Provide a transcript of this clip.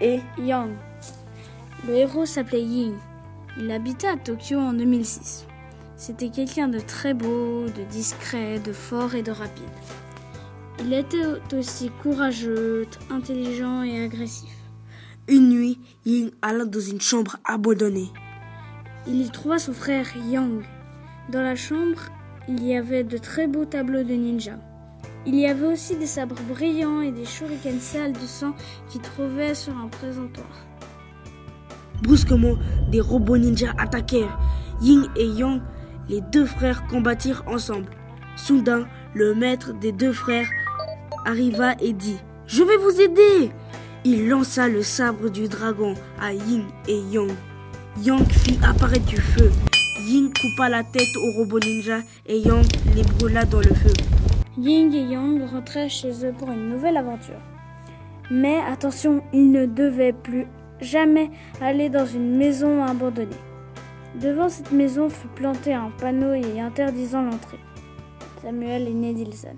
et Yang. Le héros s'appelait Ying. Il habitait à Tokyo en 2006. C'était quelqu'un de très beau, de discret, de fort et de rapide. Il était aussi courageux, intelligent et agressif. Une nuit, Ying alla dans une chambre abandonnée. Il y trouva son frère Yang. Dans la chambre, il y avait de très beaux tableaux de ninja. Il y avait aussi des sabres brillants et des shurikens sales de sang qui trouvaient sur un présentoir. Brusquement, des robots ninja attaquèrent. Ying et Yang, les deux frères, combattirent ensemble. Soudain, le maître des deux frères arriva et dit Je vais vous aider Il lança le sabre du dragon à Ying et Yang. Yang fit apparaître du feu. Ying coupa la tête au robot ninja et Yang les brûla dans le feu. Ying et Yang rentrèrent chez eux pour une nouvelle aventure. Mais attention, ils ne devaient plus jamais aller dans une maison abandonnée. Devant cette maison fut planté un panneau y interdisant l'entrée. Samuel et Nedilson.